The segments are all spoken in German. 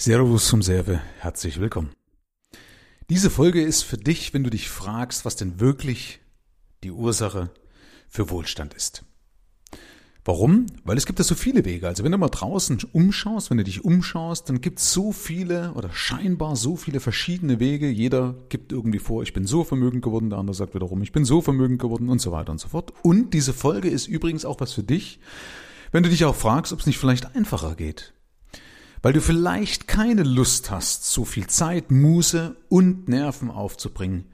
Servus zum Serve, herzlich willkommen. Diese Folge ist für dich, wenn du dich fragst, was denn wirklich die Ursache für Wohlstand ist. Warum? Weil es gibt ja so viele Wege. Also wenn du mal draußen umschaust, wenn du dich umschaust, dann gibt es so viele oder scheinbar so viele verschiedene Wege. Jeder gibt irgendwie vor, ich bin so vermögend geworden, der andere sagt wiederum, ich bin so vermögend geworden und so weiter und so fort. Und diese Folge ist übrigens auch was für dich, wenn du dich auch fragst, ob es nicht vielleicht einfacher geht weil du vielleicht keine Lust hast, so viel Zeit, Muße und Nerven aufzubringen,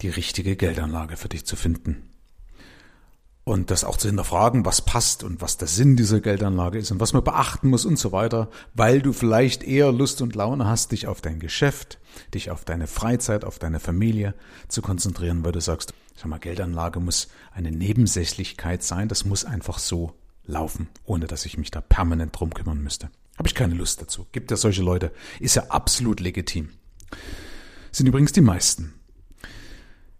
die richtige Geldanlage für dich zu finden. Und das auch zu hinterfragen, was passt und was der Sinn dieser Geldanlage ist und was man beachten muss und so weiter, weil du vielleicht eher Lust und Laune hast, dich auf dein Geschäft, dich auf deine Freizeit, auf deine Familie zu konzentrieren, weil du sagst, sag mal, Geldanlage muss eine Nebensächlichkeit sein, das muss einfach so laufen, ohne dass ich mich da permanent drum kümmern müsste. Habe ich keine Lust dazu. Gibt ja solche Leute. Ist ja absolut legitim. Sind übrigens die meisten.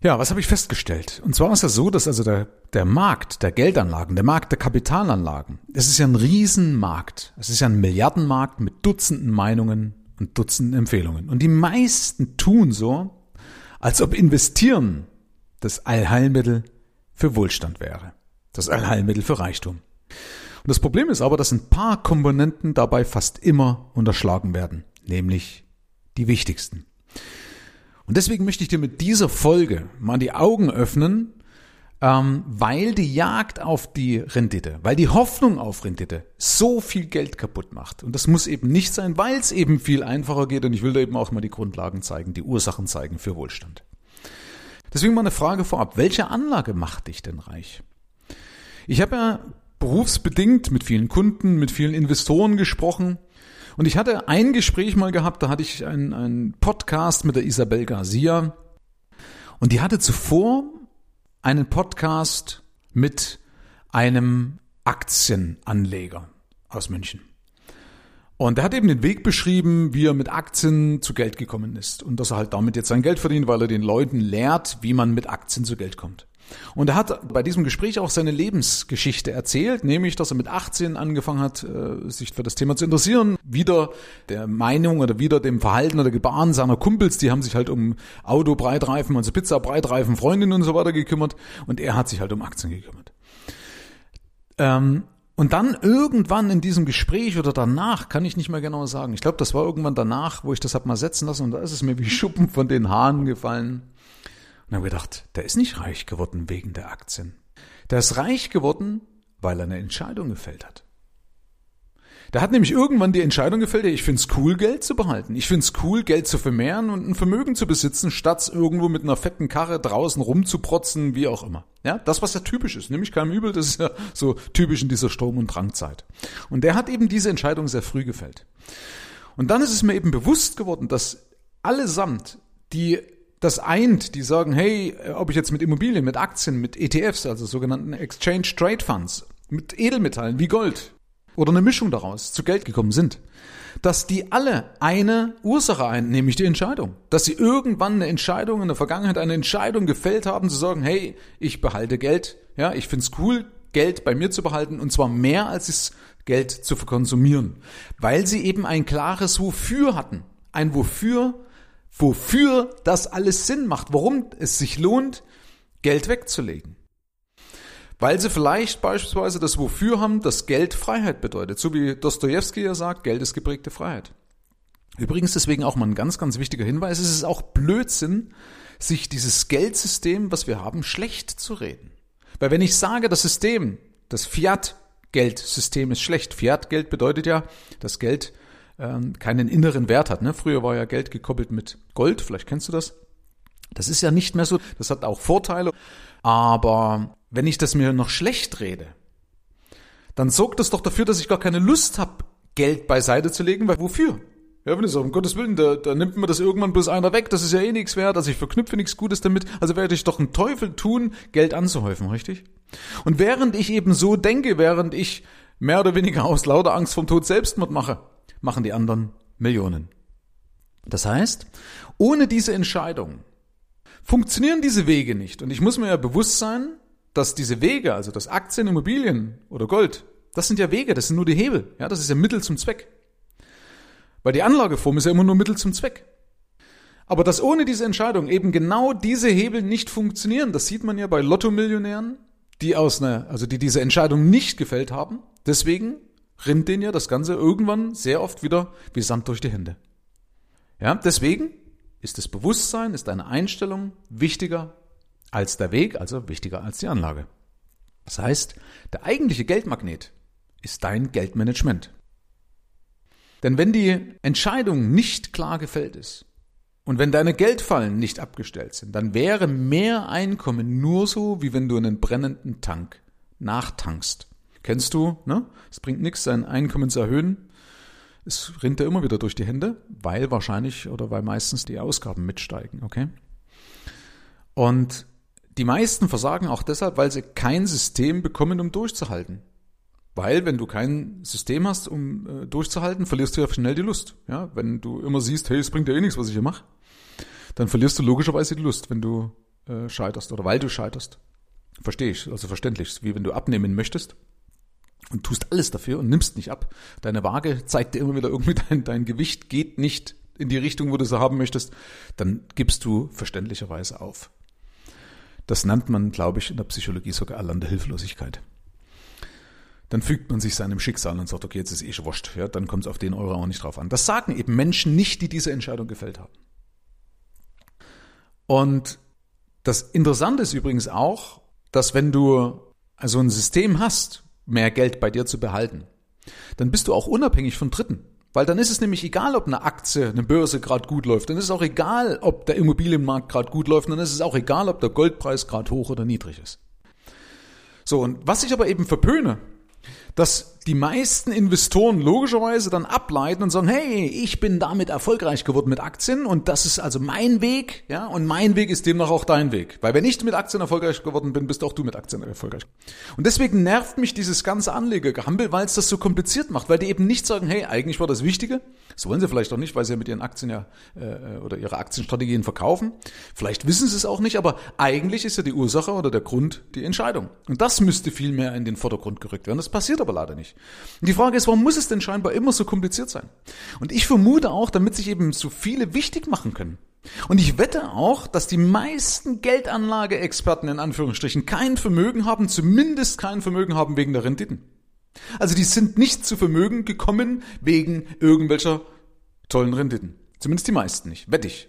Ja, was habe ich festgestellt? Und zwar ist es so, dass also der, der Markt der Geldanlagen, der Markt der Kapitalanlagen, es ist ja ein Riesenmarkt. Es ist ja ein Milliardenmarkt mit Dutzenden Meinungen und Dutzenden Empfehlungen. Und die meisten tun so, als ob investieren das Allheilmittel für Wohlstand wäre. Das Allheilmittel für Reichtum. Und das Problem ist aber, dass ein paar Komponenten dabei fast immer unterschlagen werden, nämlich die wichtigsten. Und deswegen möchte ich dir mit dieser Folge mal die Augen öffnen, ähm, weil die Jagd auf die Rendite, weil die Hoffnung auf Rendite so viel Geld kaputt macht. Und das muss eben nicht sein, weil es eben viel einfacher geht. Und ich will da eben auch mal die Grundlagen zeigen, die Ursachen zeigen für Wohlstand. Deswegen mal eine Frage vorab. Welche Anlage macht dich denn reich? Ich habe ja berufsbedingt mit vielen Kunden, mit vielen Investoren gesprochen. Und ich hatte ein Gespräch mal gehabt, da hatte ich einen, einen Podcast mit der Isabel Garcia. Und die hatte zuvor einen Podcast mit einem Aktienanleger aus München. Und er hat eben den Weg beschrieben, wie er mit Aktien zu Geld gekommen ist. Und dass er halt damit jetzt sein Geld verdient, weil er den Leuten lehrt, wie man mit Aktien zu Geld kommt. Und er hat bei diesem Gespräch auch seine Lebensgeschichte erzählt, nämlich, dass er mit 18 angefangen hat, äh, sich für das Thema zu interessieren. Wieder der Meinung oder wieder dem Verhalten oder Gebaren seiner Kumpels, die haben sich halt um Auto-Breitreifen, also Pizza-Breitreifen, Freundinnen und so weiter gekümmert. Und er hat sich halt um Aktien gekümmert. Ähm, und dann irgendwann in diesem Gespräch oder danach, kann ich nicht mehr genau sagen. Ich glaube, das war irgendwann danach, wo ich das hab mal setzen lassen und da ist es mir wie Schuppen von den Haaren gefallen. Und habe gedacht, der ist nicht reich geworden wegen der Aktien. Der ist reich geworden, weil er eine Entscheidung gefällt hat. Der hat nämlich irgendwann die Entscheidung gefällt, ich find's cool, Geld zu behalten. Ich find's cool, Geld zu vermehren und ein Vermögen zu besitzen, statt irgendwo mit einer fetten Karre draußen rumzuprotzen, wie auch immer. Ja, das, was ja typisch ist, nämlich kein Übel, das ist ja so typisch in dieser Sturm- und Drangzeit. Und der hat eben diese Entscheidung sehr früh gefällt. Und dann ist es mir eben bewusst geworden, dass allesamt die das eint, die sagen, hey, ob ich jetzt mit Immobilien, mit Aktien, mit ETFs, also sogenannten Exchange Trade Funds, mit Edelmetallen wie Gold oder eine Mischung daraus zu Geld gekommen sind, dass die alle eine Ursache ein, nämlich die Entscheidung. Dass sie irgendwann eine Entscheidung in der Vergangenheit, eine Entscheidung gefällt haben, zu sagen, hey, ich behalte Geld, ja, ich find's cool, Geld bei mir zu behalten und zwar mehr als es Geld zu verkonsumieren, weil sie eben ein klares Wofür hatten. Ein Wofür, wofür das alles Sinn macht, warum es sich lohnt, Geld wegzulegen. Weil sie vielleicht beispielsweise das Wofür haben, dass Geld Freiheit bedeutet. So wie Dostoevsky ja sagt, Geld ist geprägte Freiheit. Übrigens deswegen auch mal ein ganz, ganz wichtiger Hinweis. Es ist auch Blödsinn, sich dieses Geldsystem, was wir haben, schlecht zu reden. Weil wenn ich sage, das System, das Fiat-Geldsystem ist schlecht. Fiat-Geld bedeutet ja, das Geld ähm, keinen inneren Wert hat. Ne? Früher war ja Geld gekoppelt mit Gold, vielleicht kennst du das. Das ist ja nicht mehr so, das hat auch Vorteile. Aber wenn ich das mir noch schlecht rede, dann sorgt das doch dafür, dass ich gar keine Lust habe, Geld beiseite zu legen, weil wofür? Ja, wenn ich sage, um Gottes Willen, da, da nimmt mir das irgendwann bloß einer weg, das ist ja eh nichts wert, also ich verknüpfe nichts Gutes damit, also werde ich doch einen Teufel tun, Geld anzuhäufen, richtig? Und während ich eben so denke, während ich mehr oder weniger aus lauter Angst vom Tod Selbstmord mache, machen die anderen Millionen. Das heißt, ohne diese Entscheidung funktionieren diese Wege nicht. Und ich muss mir ja bewusst sein, dass diese Wege, also das Aktien, Immobilien oder Gold, das sind ja Wege, das sind nur die Hebel. Ja, das ist ja Mittel zum Zweck. Weil die Anlageform ist ja immer nur Mittel zum Zweck. Aber dass ohne diese Entscheidung eben genau diese Hebel nicht funktionieren, das sieht man ja bei Lotto-Millionären, die aus einer, also die diese Entscheidung nicht gefällt haben. Deswegen rinnt denen ja das Ganze irgendwann sehr oft wieder wie Sand durch die Hände. Ja, deswegen ist das Bewusstsein, ist deine Einstellung wichtiger als der Weg, also wichtiger als die Anlage. Das heißt, der eigentliche Geldmagnet ist dein Geldmanagement. Denn wenn die Entscheidung nicht klar gefällt ist und wenn deine Geldfallen nicht abgestellt sind, dann wäre mehr Einkommen nur so, wie wenn du einen brennenden Tank nachtankst. Kennst du, ne? Es bringt nichts, sein Einkommen zu erhöhen, es rinnt ja immer wieder durch die Hände, weil wahrscheinlich oder weil meistens die Ausgaben mitsteigen, okay? Und die meisten versagen auch deshalb, weil sie kein System bekommen, um durchzuhalten. Weil, wenn du kein System hast, um äh, durchzuhalten, verlierst du ja schnell die Lust. Ja, wenn du immer siehst, hey, es bringt ja eh nichts, was ich hier mache, dann verlierst du logischerweise die Lust, wenn du äh, scheiterst oder weil du scheiterst. Verstehe ich, also verständlich, wie wenn du abnehmen möchtest und tust alles dafür und nimmst nicht ab. Deine Waage zeigt dir immer wieder irgendwie, dein, dein Gewicht geht nicht in die Richtung, wo du es haben möchtest, dann gibst du verständlicherweise auf. Das nennt man, glaube ich, in der Psychologie sogar erlernte Hilflosigkeit. Dann fügt man sich seinem Schicksal und sagt, okay, jetzt ist eh schon wurscht. Ja, dann kommt es auf den Euro auch nicht drauf an. Das sagen eben Menschen nicht, die diese Entscheidung gefällt haben. Und das Interessante ist übrigens auch, dass wenn du also ein System hast, mehr Geld bei dir zu behalten, dann bist du auch unabhängig von Dritten. Weil dann ist es nämlich egal, ob eine Aktie, eine Börse gerade gut läuft. Dann ist es auch egal, ob der Immobilienmarkt gerade gut läuft. Dann ist es auch egal, ob der Goldpreis gerade hoch oder niedrig ist. So, und was ich aber eben verpöne, dass die meisten Investoren logischerweise dann ableiten und sagen, hey, ich bin damit erfolgreich geworden mit Aktien und das ist also mein Weg, ja, und mein Weg ist demnach auch dein Weg. Weil wenn ich mit Aktien erfolgreich geworden bin, bist auch du mit Aktien erfolgreich. Und deswegen nervt mich dieses ganze Anlegergehampel, weil es das so kompliziert macht, weil die eben nicht sagen, hey, eigentlich war das Wichtige, das wollen sie vielleicht auch nicht, weil sie ja mit ihren Aktien ja äh, oder ihre Aktienstrategien verkaufen. Vielleicht wissen sie es auch nicht, aber eigentlich ist ja die Ursache oder der Grund die Entscheidung. Und das müsste viel mehr in den Vordergrund gerückt werden. Das passiert aber leider nicht. Und die Frage ist, warum muss es denn scheinbar immer so kompliziert sein? Und ich vermute auch, damit sich eben so viele wichtig machen können. Und ich wette auch, dass die meisten Geldanlageexperten in Anführungsstrichen kein Vermögen haben, zumindest kein Vermögen haben wegen der Renditen. Also die sind nicht zu Vermögen gekommen wegen irgendwelcher tollen Renditen. Zumindest die meisten nicht, wette ich.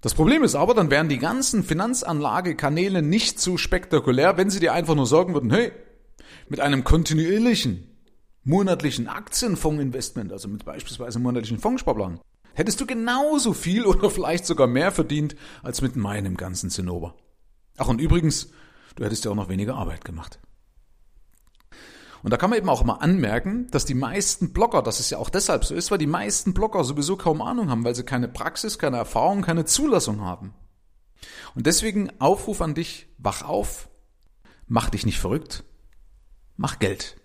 Das Problem ist aber, dann wären die ganzen Finanzanlagekanäle nicht so spektakulär, wenn sie dir einfach nur sagen würden, hey, mit einem kontinuierlichen monatlichen Aktienfondsinvestment, also mit beispielsweise monatlichen Fondssparplan, hättest du genauso viel oder vielleicht sogar mehr verdient als mit meinem ganzen Zinnober. Ach und übrigens, du hättest ja auch noch weniger Arbeit gemacht. Und da kann man eben auch mal anmerken, dass die meisten Blogger, dass es ja auch deshalb so ist, weil die meisten Blogger sowieso kaum Ahnung haben, weil sie keine Praxis, keine Erfahrung, keine Zulassung haben. Und deswegen Aufruf an dich, wach auf, mach dich nicht verrückt, mach Geld.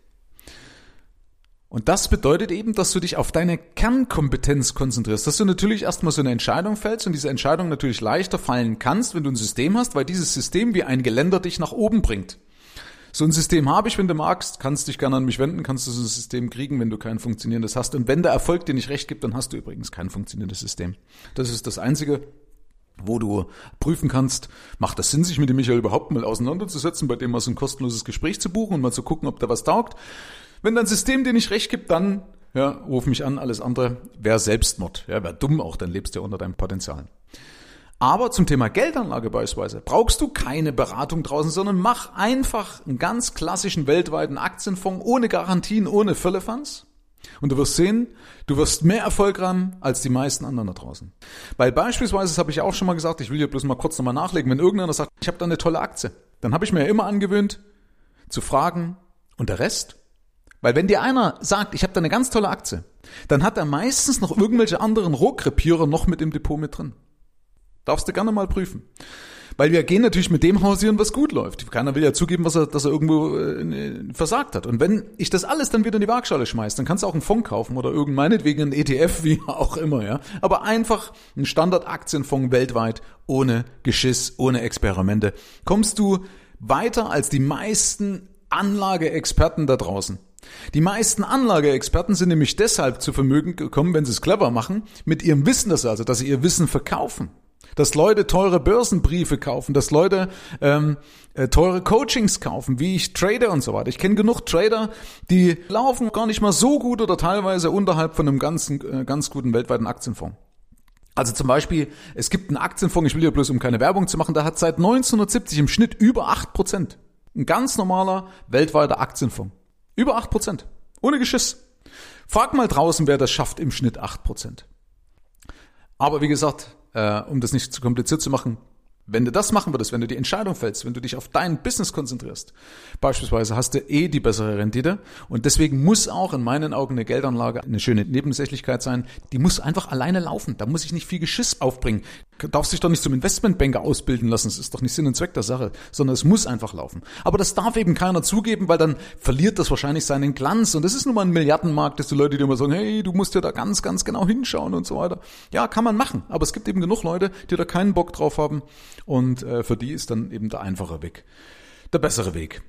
Und das bedeutet eben, dass du dich auf deine Kernkompetenz konzentrierst, dass du natürlich erstmal so eine Entscheidung fällst und diese Entscheidung natürlich leichter fallen kannst, wenn du ein System hast, weil dieses System wie ein Geländer dich nach oben bringt. So ein System habe ich, wenn du magst, kannst dich gerne an mich wenden, kannst du so ein System kriegen, wenn du kein funktionierendes hast. Und wenn der Erfolg dir nicht recht gibt, dann hast du übrigens kein funktionierendes System. Das ist das Einzige, wo du prüfen kannst, macht das Sinn, sich mit dem Michael überhaupt mal auseinanderzusetzen, bei dem mal so ein kostenloses Gespräch zu buchen und mal zu gucken, ob der was taugt. Wenn dein System dir nicht recht gibt, dann ja, ruf mich an, alles andere wäre Selbstmord. Ja, wäre dumm auch, dann lebst du ja unter deinem Potenzial. Aber zum Thema Geldanlage beispielsweise brauchst du keine Beratung draußen, sondern mach einfach einen ganz klassischen weltweiten Aktienfonds ohne Garantien, ohne Völlefanz. Und du wirst sehen, du wirst mehr Erfolg haben als die meisten anderen da draußen. Weil beispielsweise, das habe ich auch schon mal gesagt, ich will hier bloß mal kurz nochmal nachlegen, wenn irgendeiner sagt, ich habe da eine tolle Aktie, dann habe ich mir ja immer angewöhnt zu fragen, und der Rest? Weil wenn dir einer sagt, ich habe da eine ganz tolle Aktie, dann hat er meistens noch irgendwelche anderen Rohkrepierer noch mit im Depot mit drin. Darfst du gerne mal prüfen. Weil wir gehen natürlich mit dem hausieren, was gut läuft. Keiner will ja zugeben, was er, dass er irgendwo äh, versagt hat. Und wenn ich das alles dann wieder in die Waagschale schmeiße, dann kannst du auch einen Fonds kaufen oder irgend meinetwegen einen ETF, wie auch immer, ja. Aber einfach ein Standardaktienfonds weltweit, ohne Geschiss, ohne Experimente. Kommst du weiter als die meisten Anlageexperten da draußen. Die meisten Anlageexperten sind nämlich deshalb zu Vermögen gekommen, wenn sie es clever machen, mit ihrem Wissen, das also, dass sie ihr Wissen verkaufen. Dass Leute teure Börsenbriefe kaufen, dass Leute ähm, äh, teure Coachings kaufen, wie ich trade und so weiter. Ich kenne genug Trader, die laufen gar nicht mal so gut oder teilweise unterhalb von einem ganzen, äh, ganz guten weltweiten Aktienfonds. Also zum Beispiel, es gibt einen Aktienfonds, ich will ja bloß um keine Werbung zu machen, der hat seit 1970 im Schnitt über acht Prozent. Ein ganz normaler weltweiter Aktienfonds. Über acht Prozent. Ohne Geschiss. Frag mal draußen, wer das schafft im Schnitt acht Prozent. Aber wie gesagt, äh, um das nicht zu kompliziert zu machen, wenn du das machen würdest, wenn du die Entscheidung fällst, wenn du dich auf dein Business konzentrierst, beispielsweise hast du eh die bessere Rendite und deswegen muss auch in meinen Augen eine Geldanlage eine schöne Nebensächlichkeit sein, die muss einfach alleine laufen, da muss ich nicht viel Geschiss aufbringen. Du darfst dich doch nicht zum Investmentbanker ausbilden lassen, das ist doch nicht Sinn und Zweck der Sache, sondern es muss einfach laufen. Aber das darf eben keiner zugeben, weil dann verliert das wahrscheinlich seinen Glanz und das ist nun mal ein Milliardenmarkt, dass die Leute, die immer sagen, hey, du musst ja da ganz, ganz genau hinschauen und so weiter. Ja, kann man machen, aber es gibt eben genug Leute, die da keinen Bock drauf haben und äh, für die ist dann eben der einfache Weg, der bessere Weg.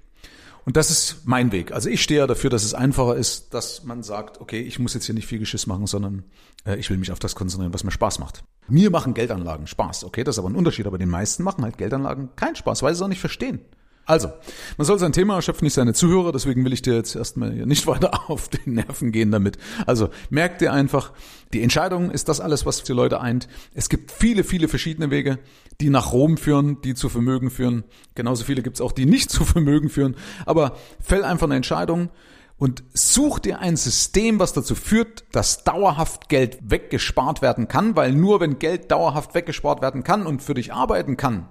Und das ist mein Weg. Also ich stehe ja dafür, dass es einfacher ist, dass man sagt, okay, ich muss jetzt hier nicht viel Geschiss machen, sondern äh, ich will mich auf das konzentrieren, was mir Spaß macht. Mir machen Geldanlagen Spaß, okay, das ist aber ein Unterschied, aber den meisten machen halt Geldanlagen keinen Spaß, weil sie es auch nicht verstehen. Also, man soll sein Thema erschöpfen, nicht seine Zuhörer, deswegen will ich dir jetzt erstmal nicht weiter auf den Nerven gehen damit. Also, merk dir einfach, die Entscheidung ist das alles, was die Leute eint. Es gibt viele, viele verschiedene Wege, die nach Rom führen, die zu Vermögen führen. Genauso viele gibt es auch, die nicht zu Vermögen führen. Aber fäll einfach eine Entscheidung und such dir ein System, was dazu führt, dass dauerhaft Geld weggespart werden kann, weil nur wenn Geld dauerhaft weggespart werden kann und für dich arbeiten kann,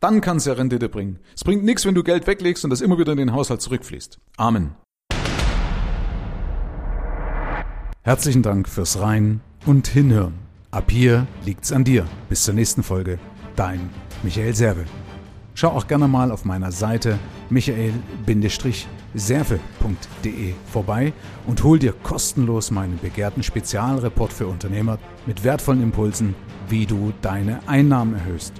dann kann es ja Rendite bringen. Es bringt nichts, wenn du Geld weglegst und das immer wieder in den Haushalt zurückfließt. Amen. Herzlichen Dank fürs Rein und Hinhören. Ab hier liegt's an dir. Bis zur nächsten Folge. Dein Michael Serve. Schau auch gerne mal auf meiner Seite michael-serve.de vorbei und hol dir kostenlos meinen begehrten Spezialreport für Unternehmer mit wertvollen Impulsen, wie du deine Einnahmen erhöhst.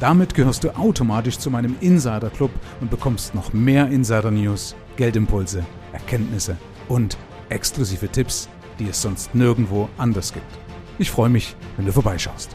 Damit gehörst du automatisch zu meinem Insider Club und bekommst noch mehr Insider News, Geldimpulse, Erkenntnisse und exklusive Tipps, die es sonst nirgendwo anders gibt. Ich freue mich, wenn du vorbeischaust.